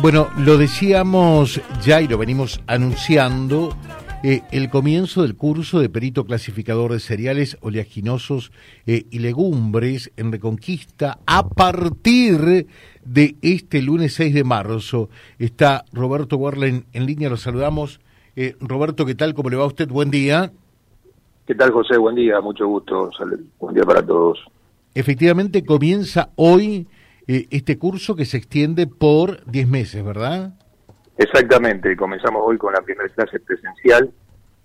Bueno, lo decíamos ya y lo venimos anunciando, eh, el comienzo del curso de perito clasificador de cereales, oleaginosos eh, y legumbres en Reconquista a partir de este lunes 6 de marzo. Está Roberto Warlen en línea, lo saludamos. Eh, Roberto, ¿qué tal? ¿Cómo le va a usted? Buen día. ¿Qué tal, José? Buen día, mucho gusto. Buen día para todos. Efectivamente, comienza hoy eh, este curso que se extiende por 10 meses, ¿verdad? Exactamente, comenzamos hoy con la primera clase presencial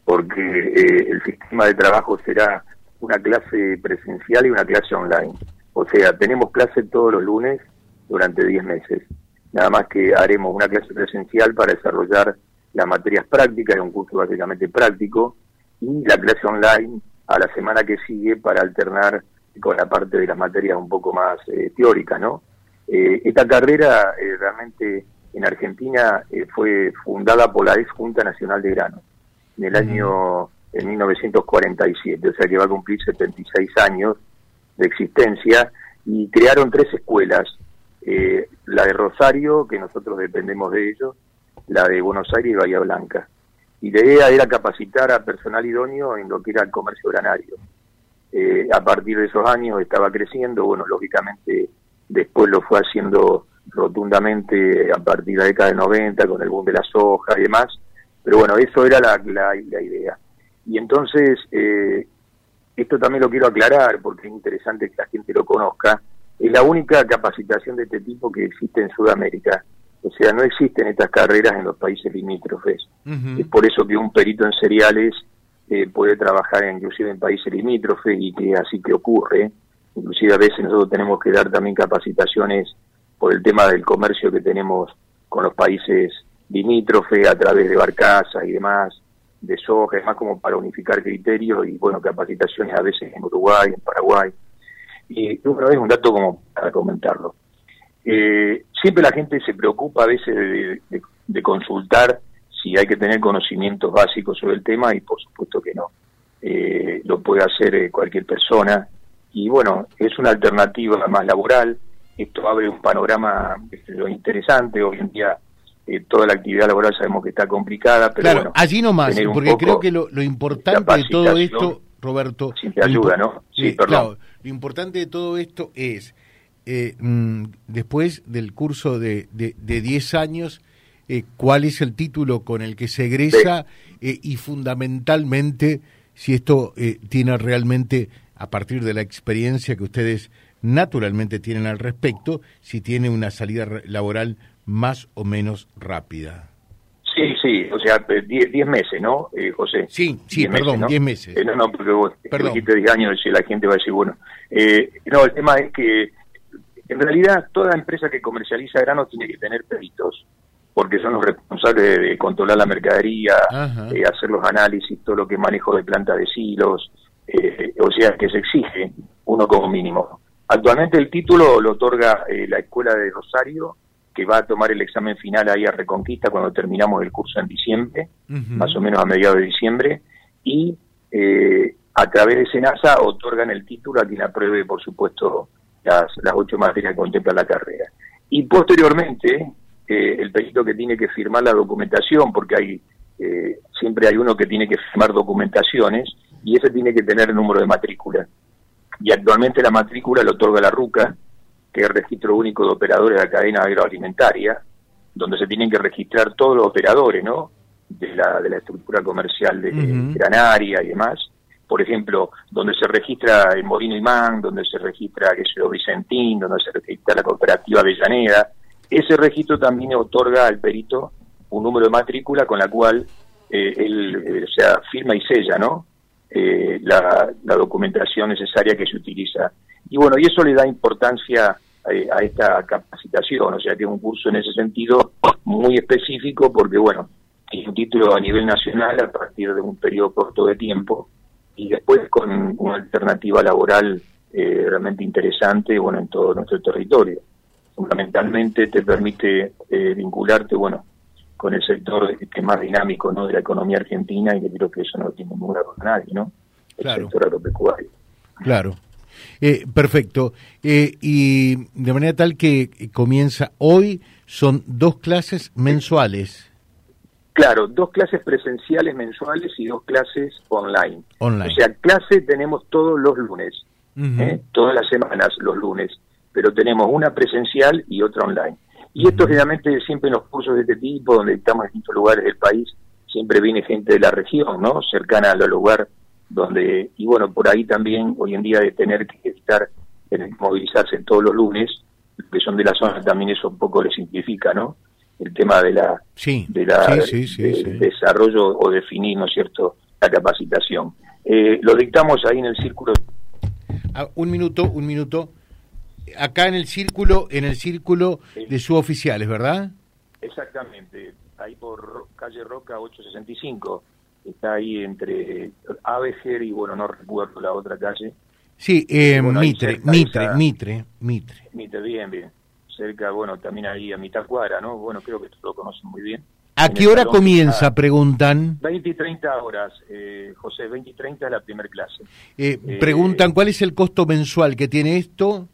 porque eh, el sistema de trabajo será una clase presencial y una clase online. O sea, tenemos clase todos los lunes durante 10 meses. Nada más que haremos una clase presencial para desarrollar las materias prácticas, es un curso básicamente práctico, y la clase online a la semana que sigue para alternar con la parte de las materias un poco más eh, teóricas, ¿no? Eh, esta carrera eh, realmente en Argentina eh, fue fundada por la ex Junta Nacional de Grano en el año en 1947, o sea que va a cumplir 76 años de existencia y crearon tres escuelas, la de Rosario, que nosotros dependemos de ellos, la de Buenos Aires y Bahía Blanca. Y la idea era capacitar a personal idóneo en lo que era el comercio granario. a partir de esos años estaba creciendo, bueno, lógicamente después lo fue haciendo rotundamente a partir de la década de 90 con el boom de la soja y demás, pero bueno, eso era la, la, idea. Y entonces, eh, esto también lo quiero aclarar porque es interesante que la gente lo conozca, es la única capacitación de este tipo que existe en Sudamérica. O sea, no existen estas carreras en los países limítrofes. Es por eso que un perito en cereales eh, puede trabajar inclusive en países limítrofes y que así que ocurre inclusive a veces nosotros tenemos que dar también capacitaciones por el tema del comercio que tenemos con los países limítrofes a través de barcazas y demás, de soja, más como para unificar criterios y bueno, capacitaciones a veces en Uruguay, en Paraguay. Y bueno, es un dato como para comentarlo. Eh, siempre la gente se preocupa a veces de, consultar si hay que tener conocimientos básicos sobre el tema y por supuesto que no. Eh, lo puede hacer eh, cualquier persona y bueno, es una alternativa más laboral, esto abre un panorama lo interesante, hoy en día eh, toda la actividad laboral sabemos que está complicada, pero claro, allí nomás, porque creo que lo, importante de todo esto, Roberto... te ayuda, ¿no? Sí, perdón. lo importante de todo esto es, eh, mm, después del curso de 10 de, diez años, eh, cuál es el título con el que se egresa y fundamentalmente si esto tiene realmente a partir de la experiencia que ustedes naturalmente tienen al respecto, si tiene una salida laboral más o menos rápida. Sí, sí, o sea, 10 meses, ¿no, eh, José? Sí, sí, perdón, 10 meses. Eh, no, no, porque vos dijiste 10 años y la gente va a decir, bueno, eh, no, el tema es que en realidad toda empresa que comercializa grano tiene que tener peritos, porque son los responsables de, controlar la mercadería, hacer los análisis, todo lo que es manejo de plantas de silos, eh, o sea que se exige uno como mínimo. Actualmente el título lo otorga eh, la Escuela de Rosario, que va a tomar el examen final ahí a Reconquista cuando terminamos el curso en diciembre, más o menos a mediados de diciembre, y eh, a través de SENASA otorgan el título a quien apruebe, por supuesto, las, las ocho materias que contempla la carrera. Y posteriormente, el perito que tiene que firmar la documentación, porque hay siempre hay uno que tiene que firmar documentaciones, y ese tiene que tener el número de matrícula. Y actualmente la matrícula lo otorga la RUCA, que es el registro único de operadores de la cadena agroalimentaria, donde se tienen que registrar todos los operadores, ¿no? De la, de la estructura comercial de Granaria y demás. Por ejemplo, donde se registra el Molino Imán, donde se registra, sea Vicentín, donde se registra la cooperativa Avellaneda. Ese registro también otorga al perito un número de matrícula con la cual eh, él, eh, sea, firma y sella, ¿no? Eh, la, documentación necesaria que se utiliza. Y bueno, y eso le da importancia eh, a, esta capacitación, o sea que es un curso en ese sentido muy específico porque, bueno, es un título a nivel nacional a partir de un periodo corto de tiempo y después con una alternativa laboral eh, realmente interesante, bueno, en todo nuestro territorio. Fundamentalmente te permite vincularte, bueno, con el sector que es más dinámico ¿no? de la economía argentina y que creo que eso no tiene ningún con nadie, ¿no? El sector agropecuario. Claro. Eh, perfecto. Eh, y de manera tal que comienza hoy son dos clases mensuales. Claro, dos clases presenciales mensuales y dos clases online. Online. O sea, clase tenemos todos los lunes, ¿eh? todas las semanas los lunes, pero tenemos una presencial y otra online. Y esto generalmente siempre en los cursos de este tipo, donde estamos en distintos lugares del país, siempre viene gente de la región, ¿no? Cercana al lugar donde, y bueno, por ahí también hoy en día de tener que que movilizarse todos los lunes, que son de la zona, también eso un poco les simplifica, ¿no? el tema de la, de la desarrollo o definir, ¿no es cierto?, la capacitación. Eh, lo dictamos ahí en el círculo. Ah, un minuto, un minuto. Acá en el círculo, en el círculo de suboficiales, ¿verdad? Exactamente, ahí por calle Roca 865, está ahí entre Aveger y bueno, no recuerdo la otra calle. Sí, eh, Mitre, Mitre, Mitre, Mitre. Mitre, bien, bien cerca, bueno, también ahí a mitad cuadra, ¿no? Bueno, creo que lo conocen muy bien. ¿A qué hora comienza, preguntan? 20 y 30 horas, eh, José, 20 y 30 es la primera clase. Eh, eh, preguntan, ¿cuál es el costo mensual que tiene esto?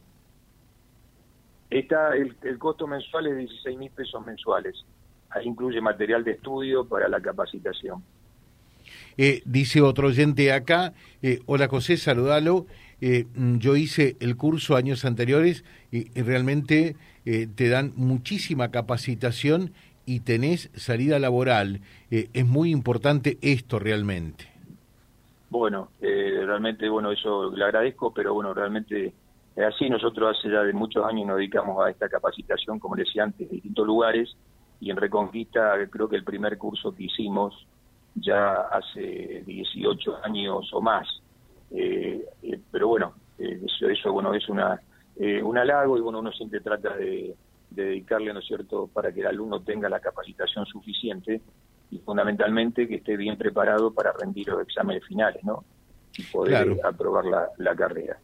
Está, el, el costo mensual es 16 mil pesos mensuales. Ahí incluye material de estudio para la capacitación. dice otro oyente acá, hola José, saludalo. yo hice el curso años anteriores y realmente eh, te dan muchísima capacitación y tenés salida laboral. Eh, es muy importante esto realmente. Bueno, eh, realmente, bueno, eso le agradezco, pero bueno, realmente así nosotros hace ya de muchos años nos dedicamos a esta capacitación, como decía antes, en distintos lugares y en Reconquista creo que el primer curso que hicimos ya hace 18 años o más. pero bueno, eso, eso bueno es una eh, un halago y bueno, uno siempre trata de, dedicarle, ¿no es cierto?, para que el alumno tenga la capacitación suficiente y fundamentalmente que esté bien preparado para rendir los exámenes finales, ¿no? Y poder aprobar la, carrera.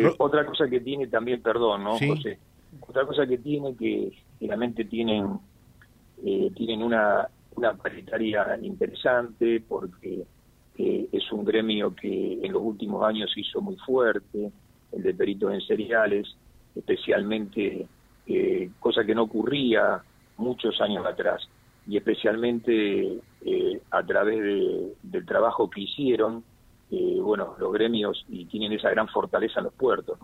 Eh, otra cosa que tiene también, perdón, ¿no, José? Otra cosa que tiene que realmente tienen, eh, tienen una, una paritaria interesante porque es un gremio que en los últimos años se hizo muy fuerte, el de peritos en cereales, especialmente, eh, cosa que no ocurría muchos años atrás, y especialmente eh, a través del trabajo que hicieron, eh, bueno, los gremios y tienen esa gran fortaleza en los puertos.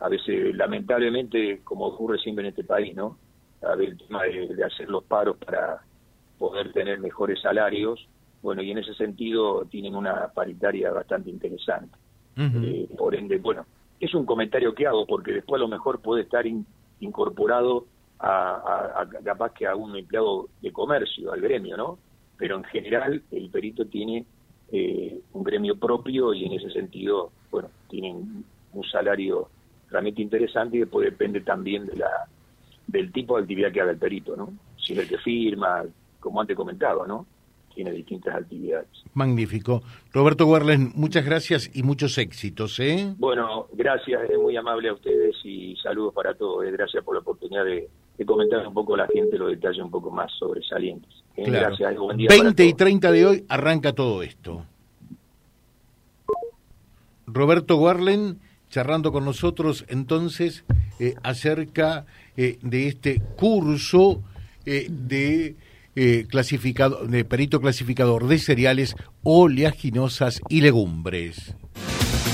A veces, lamentablemente, como ocurre siempre en este país, ¿no? A ver, el tema de hacer los paros para poder tener mejores salarios, bueno, y en ese sentido tienen una paritaria bastante interesante. Eh, por ende, bueno, es un comentario que hago porque después a lo mejor puede estar incorporado a, capaz que a un empleado de comercio, al gremio, ¿no? Pero en general el perito tiene eh, un gremio propio y en ese sentido, bueno, tienen un salario realmente interesante y después depende también de la del tipo de actividad que haga el perito, ¿no? Si es el que firma, como antes comentaba, ¿no? tiene distintas actividades. Magnífico. Roberto Guerlen, muchas gracias y muchos éxitos. ¿eh? Bueno, gracias, es muy amable a ustedes y saludos para todos. Eh. Gracias por la oportunidad de, comentar un poco a la gente los detalles un poco más sobresalientes. Eh. Gracias, buen día 20 y 30 de hoy arranca todo esto. Roberto Guerlen charlando con nosotros entonces eh, acerca de este curso de eh, clasificado, de perito clasificador de cereales, oleaginosas y legumbres.